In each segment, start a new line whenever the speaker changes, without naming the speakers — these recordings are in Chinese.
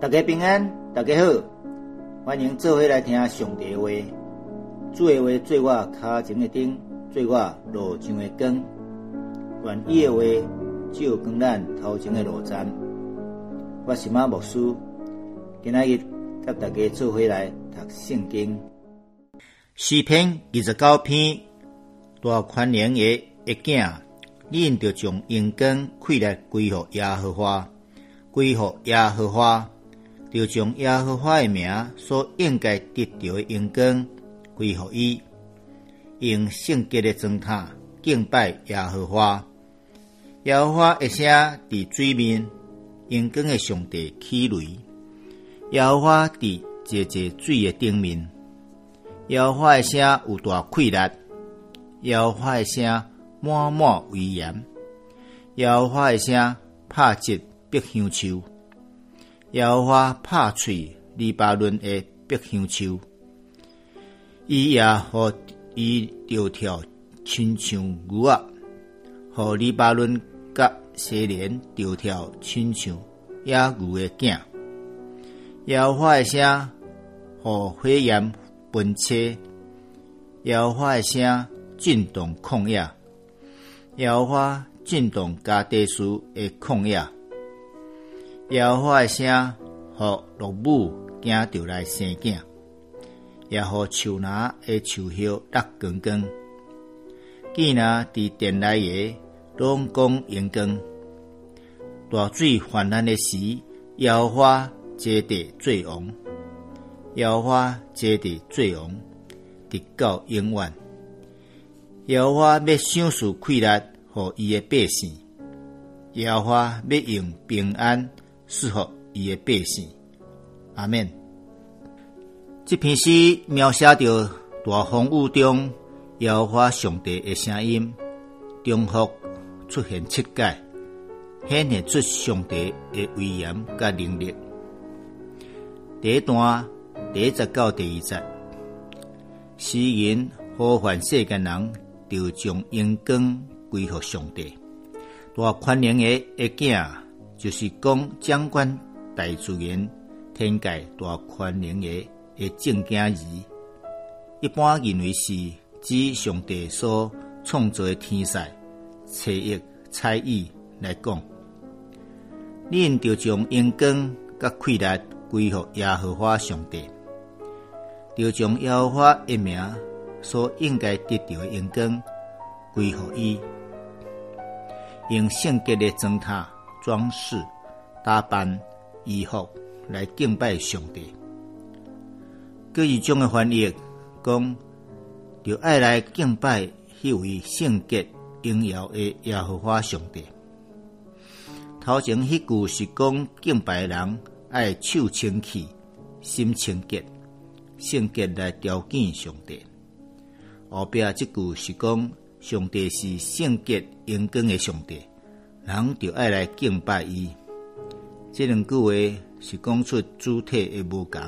大家平安，大家好，欢迎做伙来听上帝话。主的话做我脚前的灯，做我路上的光。愿意的话照光咱头前的路站。我是马牧师，今仔日甲大家做伙来读圣经。诗篇二十九篇，大宽容的一囝，恁着将阳光开来归乎耶和华，归乎耶和华。就将耶和华的名所应该得到的荣光归乎伊，用圣洁的宗塔敬拜耶和华。耶和华一声伫水面，荣光的上帝起雷。耶和华伫节节水的顶面，耶和华的声有大气力，耶和华的声满满威严，耶和华的声拍击碧香树。摇花拍碎黎巴嫩的碧香树，伊也互伊跳跳亲像牛仔，互黎巴嫩甲西连跳跳亲像野牛的囝。摇花的声，互火焰奔切；耶和华的声，震动旷野；摇花震动加地书的旷野。耶和华的声，互落母惊着来生囝，也互树拿的树叶落光光。见那伫殿内的拢讲阳光，大水泛滥的时，耶和华接地最王，耶和华接地最红，直到永远。耶和华要享受快乐，互伊的百姓；耶和华要用平安。适合伊的百姓，阿免。这篇诗描写着大风雨中摇花上帝的声音，中复出现七界，显现出上帝的威严甲能力。第一段第一节到第二节，诗人呼唤世间人，就将阳光归乎上帝，大宽容的一囝。就是讲掌管大自然、天界大宽容的的正经义，一般认为是指上帝所创造的天才、才艺、才艺来讲。恁就将阳光甲快乐归乎耶和华上帝，就将耶和华一名所应该得到的阳光归乎伊，用圣洁的宗塔。装饰、打扮、衣服来敬拜上帝。各一种的翻译讲，就爱来敬拜迄位圣洁荣耀的耶和华上帝。头前迄句是讲敬拜人爱手清气、心清洁、圣洁来雕见上帝。后壁即句是讲上帝是圣洁荣光的上帝。人就爱来敬拜伊，这两句话是讲出主体的无共。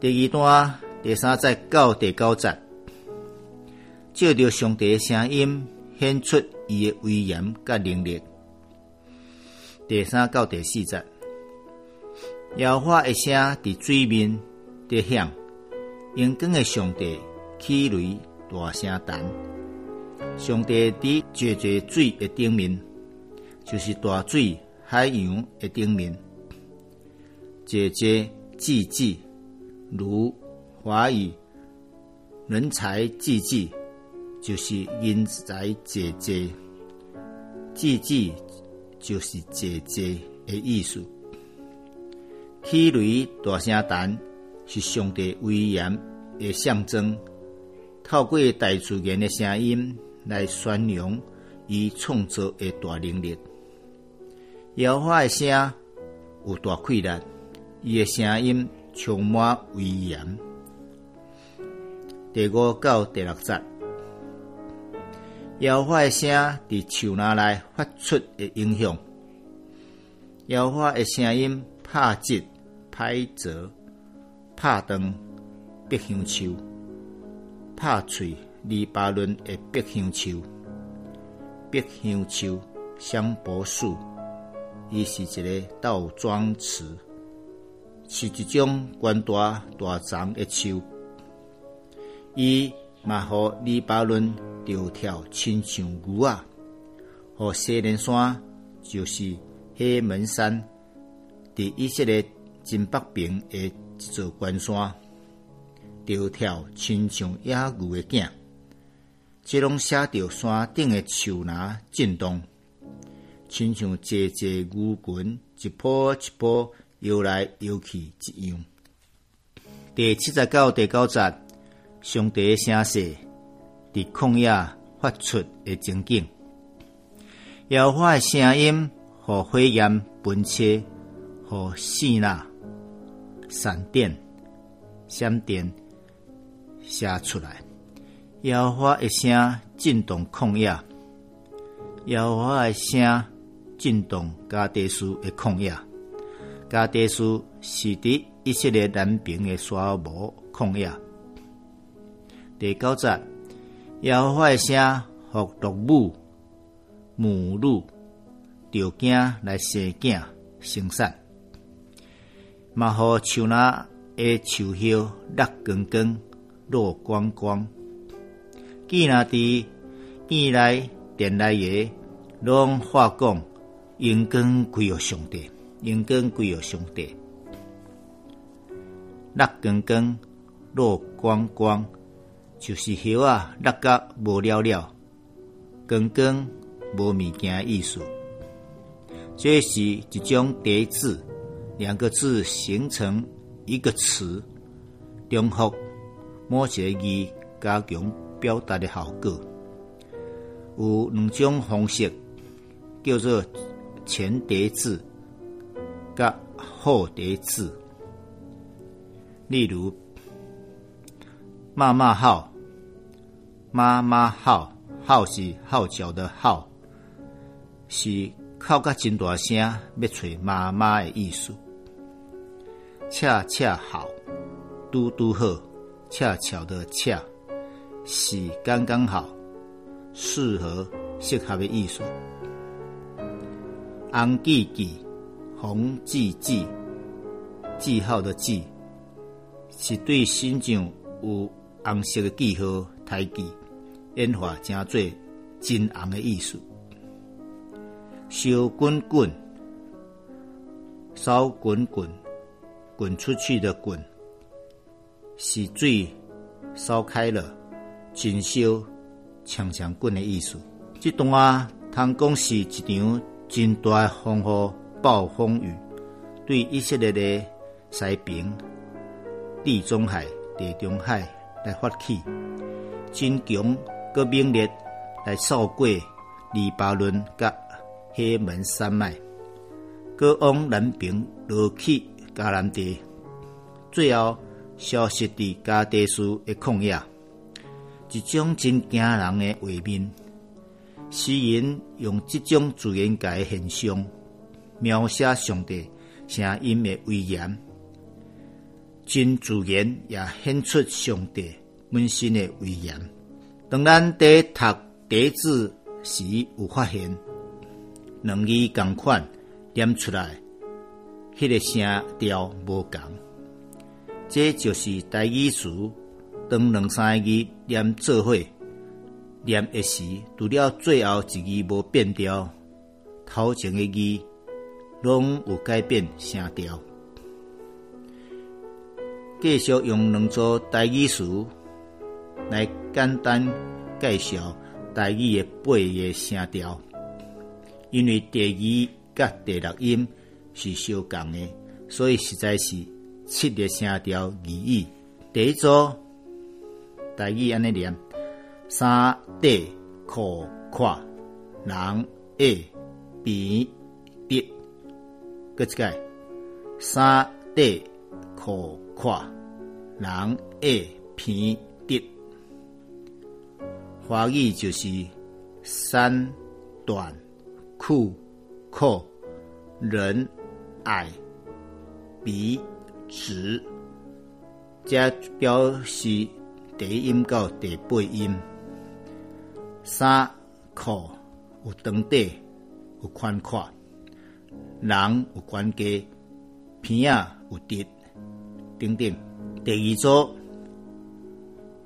第二段第三节到第九节，照着上帝的声音显出伊的威严甲能力。第三到第四节，摇花一声伫水面伫响，阳光的上帝起雷大声弹。上帝伫绝绝水的顶面，就是大水海洋的顶面，节节济济，如华语人才济济，就是人才济济，济济就是节节的意思。起雷大声谈，是上帝威严的象征，透过大自然的声音。来宣扬伊创造的大能力。摇花诶声有大气力，伊的声音充满威严。第五到第六节，摇花诶声伫树那内发出的影响。摇花诶声音拍击、拍折、拍断碧香树、拍碎。黎巴嫩的碧香树，碧香树、香柏树，伊是一个倒装词，是一种宽大大长的树。伊嘛，互黎巴嫩钓跳亲像牛啊，和西连山就是黑门山，伫伊即个真北边的一座关山，钓跳亲像野牛的囝。即拢写着山顶的树林震动，亲像节节牛群一波一波游来游去一样。第七十九、第九节，上帝声势伫旷野发出的情景，摇花的声音和火焰喷切，和细那闪电、闪电写出来。摇花一声震动旷野，摇花一声震动加德斯的旷野。加德斯是伫以色列南边的沙漠旷野。第九节，摇花一声互落母母乳着惊来生囝生产，嘛互树那的树叶绿光光、落光光。见那伫院内殿内个，拢话讲，应跟归有上帝，应跟归有上帝。落光光，落光光，就是叶啊，落甲无了了，光光无物件意思。这是一种叠字，两个字形成一个词，重复某些字加强。表达的效果有两种方式，叫做前叠字甲后叠字。例如，妈妈号，妈妈号，号是号角的号，是哭甲真大声要找妈妈的意思。恰恰好，嘟嘟好，恰巧的恰。是刚刚好，适合适合的艺术。红记记，红记记，记号的记，是对心上有红色的记号抬记，演化成做金红的意思。烧滚滚，烧滚滚，滚出去的滚，是水烧开了。真烧、强强滚的意思。这段啊，通讲是一场真大诶风雨、暴风雨，对以色列的西边、地中海、地中海来发起，真强个猛烈来扫过黎巴嫩甲黑门山脉，过往南平落去加兰地，最后消失伫加德斯的旷野。一种真惊人的画面，诗人用这种自然界的现象描写上帝声音的威严，真自然也显出上帝本身的威严。当咱在读第字时，有发现两字共款念出来，迄个声调无共，这就是第一词。当两三个字念做伙念一时，除了最后一字无变调，头前的字拢有改变声调。继续用两组台语词来简单介绍台语的八个声调，因为第二甲第六音是相共的，所以实在是七个声调而已。第一组。大意安尼念：三地可跨，人下边跌。搁一个，三地可跨，人下偏跌。华语就是三短裤阔人矮鼻直，加表示。第一音到第八音，衫裤有长短，有宽阔，人有关节，鼻啊有直，等等。第二组，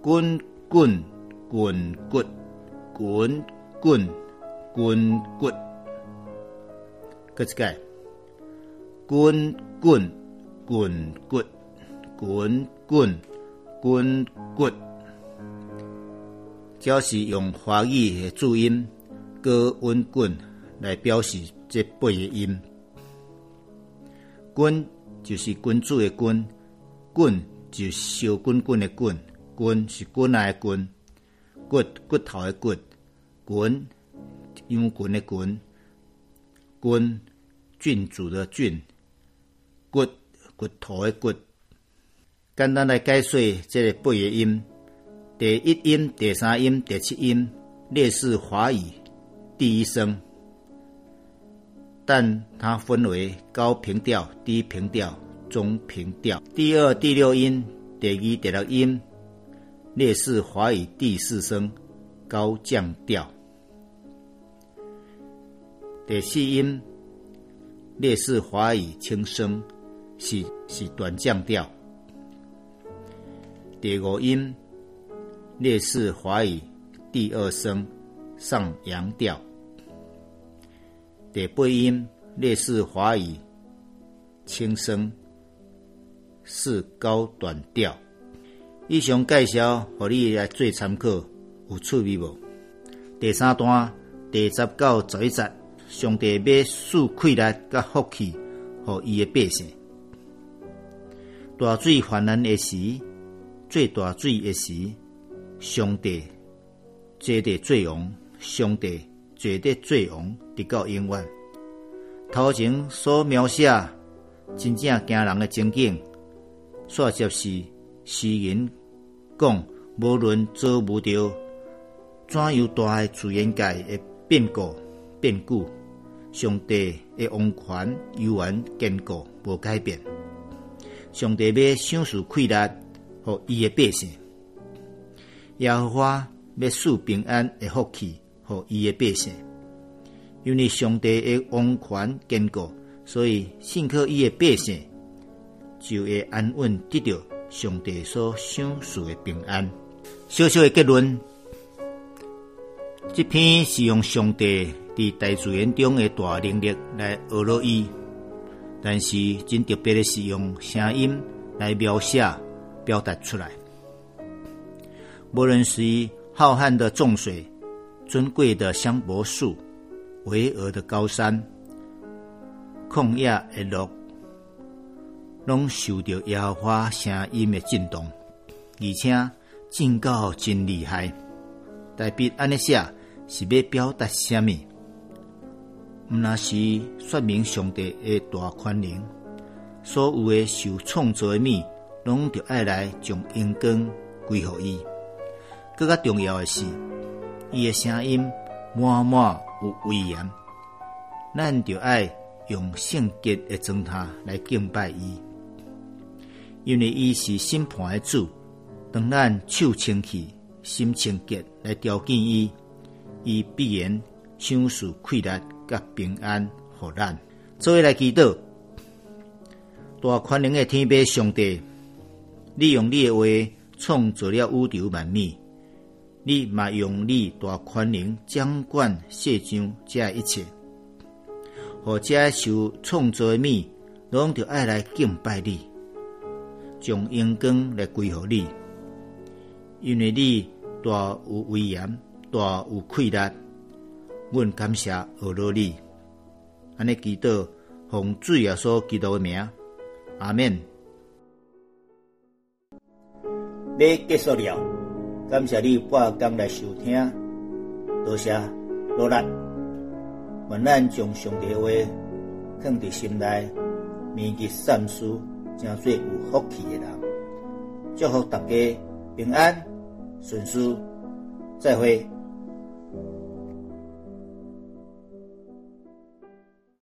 滚滚滚骨，滚滚滚骨，搁一个，滚滚滚骨，滚滚。滚滚，只要是用华语的注音“高温滚”来表示这八个音，“滚”就是滚珠的“滚”，“滚”就是烧滚滚的“滚”，“滚”是滚来的“滚”，“骨”骨头的“骨”，“滚”用滚的“滚”，“滚”郡主的“郡”，“骨”骨头的“骨”。简单来解说这个八个音：第一音、第三音、第七音，类似华语第一声，但它分为高平调、低平调、中平调。第二、第六音、第二、第六音，类似华语第四声高降调。第四音类似华语轻声，是是短降调。第五音类似华语第二声上扬调，第八音类似华语轻声是高短调。以上介绍，互你来做参考，有趣味无？第三段第十到十一节，上帝要赐气力甲福气，互伊的百姓。大水泛滥的时。最大水的时，上帝绝对最王，上帝绝对最王，直到永远。头前所描写真正惊人的情景，煞接是诗人讲，无论遭遇到怎样大的自然界的变故变故，上帝的王权永远坚固无改变。上帝要享受快乐。和伊诶百姓，耶和华要赐平安诶福气，和伊诶百姓。因为上帝诶王权坚固，所以信靠伊诶百姓就会安稳得到上帝所享受诶平安。小小诶结论，这篇是用上帝伫大自然中诶大能力来学落伊，但是真特别诶是用声音来描写。表达出来，无论是浩瀚的众水、尊贵的香柏树、巍峨的高山、旷野的路，拢受到耶和华声音的震动，而且震到真厉害。代笔安尼写是要表达什么？毋那是说明上帝的大宽容，所有的受创造的物。拢着爱来将阳光归互伊，更加重要的是，伊的声音满满有威严，咱着爱用圣洁的状态来敬拜伊，因为伊是审判的主，当咱手清气、心清洁来条件伊，伊必然享受快乐甲平安，互咱。做位来祈祷，大宽容的天父上帝。你用你的话创造了宇宙万物，你嘛用你大宽容掌管世上这一切，或者受创造的物，拢着爱来敬拜你，将阳光来归乎你，因为你大有威严，大有快乐，阮感谢阿罗你，安尼祈祷奉主耶稣基督的名，阿门。要结束了，感谢你半工来收听，多谢努力。愿咱将上帝话放伫心内，铭记善事，成做有福气的人。祝福大家平安顺遂，再会。